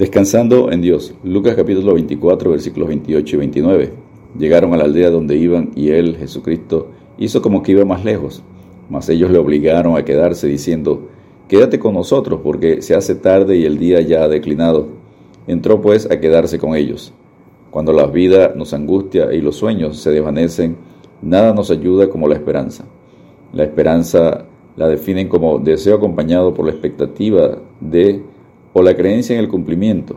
Descansando en Dios. Lucas capítulo 24 versículos 28 y 29. Llegaron a la aldea donde iban y él, Jesucristo, hizo como que iba más lejos, mas ellos le obligaron a quedarse diciendo, Quédate con nosotros porque se hace tarde y el día ya ha declinado. Entró pues a quedarse con ellos. Cuando la vida nos angustia y los sueños se desvanecen, nada nos ayuda como la esperanza. La esperanza la definen como deseo acompañado por la expectativa de o la creencia en el cumplimiento,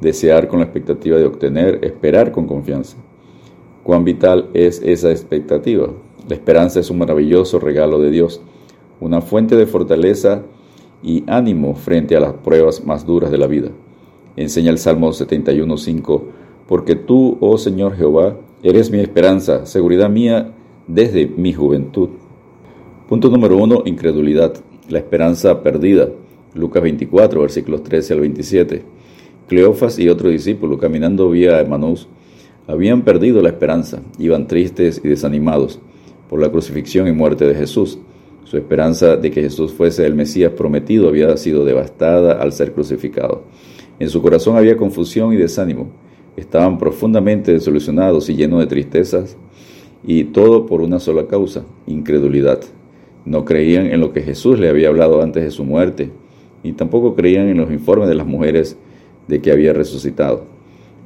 desear con la expectativa de obtener, esperar con confianza. Cuán vital es esa expectativa. La esperanza es un maravilloso regalo de Dios, una fuente de fortaleza y ánimo frente a las pruebas más duras de la vida. Enseña el Salmo 71.5, porque tú, oh Señor Jehová, eres mi esperanza, seguridad mía desde mi juventud. Punto número uno, incredulidad, la esperanza perdida. Lucas 24, versículos 13 al 27. Cleofas y otro discípulo, caminando vía Emaús, habían perdido la esperanza, iban tristes y desanimados por la crucifixión y muerte de Jesús. Su esperanza de que Jesús fuese el Mesías prometido había sido devastada al ser crucificado. En su corazón había confusión y desánimo. Estaban profundamente desilusionados y llenos de tristezas, y todo por una sola causa, incredulidad. No creían en lo que Jesús le había hablado antes de su muerte, y tampoco creían en los informes de las mujeres de que había resucitado.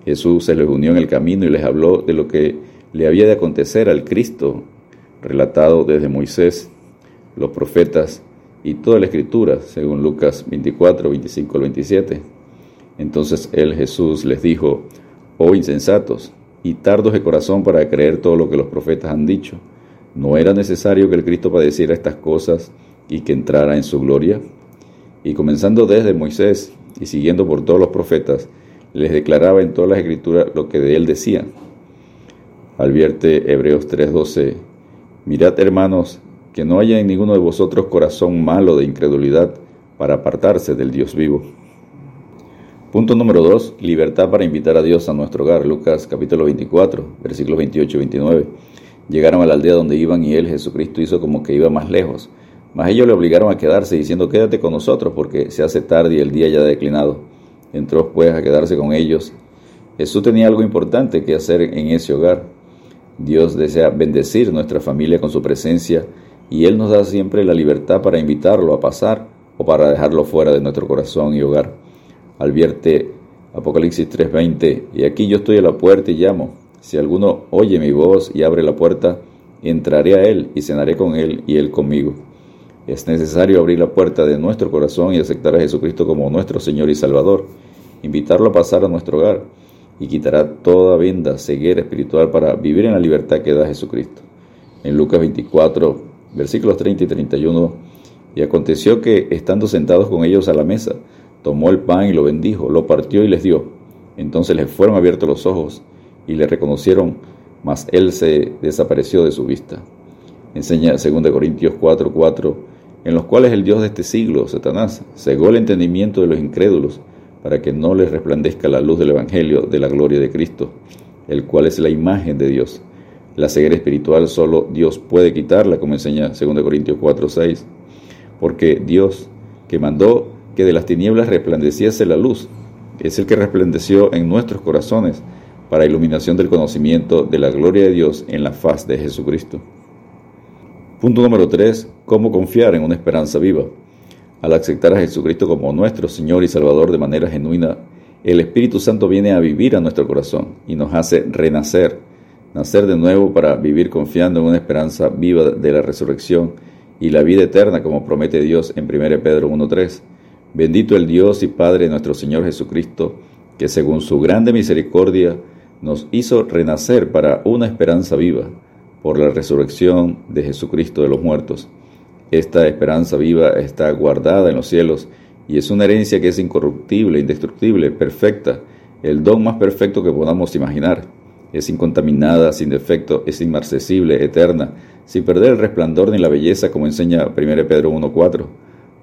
Jesús se les unió en el camino y les habló de lo que le había de acontecer al Cristo, relatado desde Moisés, los profetas y toda la escritura, según Lucas 24, 25 al 27. Entonces él Jesús les dijo, oh insensatos y tardos de corazón para creer todo lo que los profetas han dicho, ¿no era necesario que el Cristo padeciera estas cosas y que entrara en su gloria? Y comenzando desde Moisés y siguiendo por todos los profetas, les declaraba en todas las escrituras lo que de él decían. Advierte Hebreos 3:12, mirad hermanos, que no haya en ninguno de vosotros corazón malo de incredulidad para apartarse del Dios vivo. Punto número 2. Libertad para invitar a Dios a nuestro hogar. Lucas capítulo 24, versículos 28 y 29. Llegaron a la aldea donde iban y él, Jesucristo, hizo como que iba más lejos mas ellos le obligaron a quedarse diciendo, quédate con nosotros porque se hace tarde y el día ya ha declinado. Entró pues a quedarse con ellos. Jesús tenía algo importante que hacer en ese hogar. Dios desea bendecir nuestra familia con su presencia y Él nos da siempre la libertad para invitarlo a pasar o para dejarlo fuera de nuestro corazón y hogar. Advierte Apocalipsis 3:20, y aquí yo estoy a la puerta y llamo. Si alguno oye mi voz y abre la puerta, entraré a Él y cenaré con Él y Él conmigo. Es necesario abrir la puerta de nuestro corazón y aceptar a Jesucristo como nuestro Señor y Salvador, invitarlo a pasar a nuestro hogar y quitará toda venda, ceguera espiritual para vivir en la libertad que da Jesucristo. En Lucas 24, versículos 30 y 31, y aconteció que, estando sentados con ellos a la mesa, tomó el pan y lo bendijo, lo partió y les dio. Entonces les fueron abiertos los ojos y le reconocieron, mas él se desapareció de su vista. Enseña 2 Corintios 4, 4 en los cuales el Dios de este siglo, Satanás, cegó el entendimiento de los incrédulos para que no les resplandezca la luz del Evangelio de la gloria de Cristo, el cual es la imagen de Dios. La ceguera espiritual solo Dios puede quitarla, como enseña 2 Corintios 4, 6, porque Dios, que mandó que de las tinieblas resplandeciese la luz, es el que resplandeció en nuestros corazones para iluminación del conocimiento de la gloria de Dios en la faz de Jesucristo. Punto número 3. ¿Cómo confiar en una esperanza viva? Al aceptar a Jesucristo como nuestro Señor y Salvador de manera genuina, el Espíritu Santo viene a vivir a nuestro corazón y nos hace renacer, nacer de nuevo para vivir confiando en una esperanza viva de la resurrección y la vida eterna como promete Dios en 1 Pedro 1.3. Bendito el Dios y Padre de nuestro Señor Jesucristo, que según su grande misericordia nos hizo renacer para una esperanza viva por la resurrección de Jesucristo de los muertos. Esta esperanza viva está guardada en los cielos y es una herencia que es incorruptible, indestructible, perfecta, el don más perfecto que podamos imaginar. Es incontaminada, sin defecto, es inmarcesible, eterna, sin perder el resplandor ni la belleza, como enseña 1 Pedro 1.4,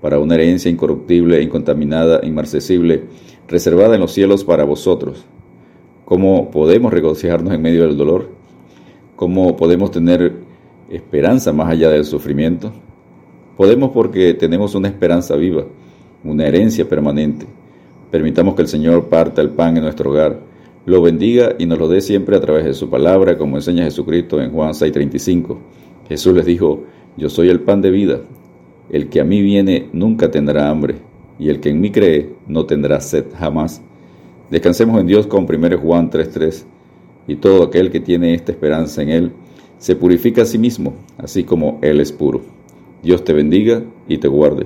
para una herencia incorruptible, incontaminada, inmarcesible, reservada en los cielos para vosotros. ¿Cómo podemos regocijarnos en medio del dolor? ¿Cómo podemos tener esperanza más allá del sufrimiento? Podemos porque tenemos una esperanza viva, una herencia permanente. Permitamos que el Señor parta el pan en nuestro hogar, lo bendiga y nos lo dé siempre a través de su palabra, como enseña Jesucristo en Juan 6:35. Jesús les dijo, yo soy el pan de vida. El que a mí viene nunca tendrá hambre, y el que en mí cree no tendrá sed jamás. Descansemos en Dios con 1 Juan 3:3, y todo aquel que tiene esta esperanza en Él se purifica a sí mismo, así como Él es puro. Dios te bendiga y te guarde.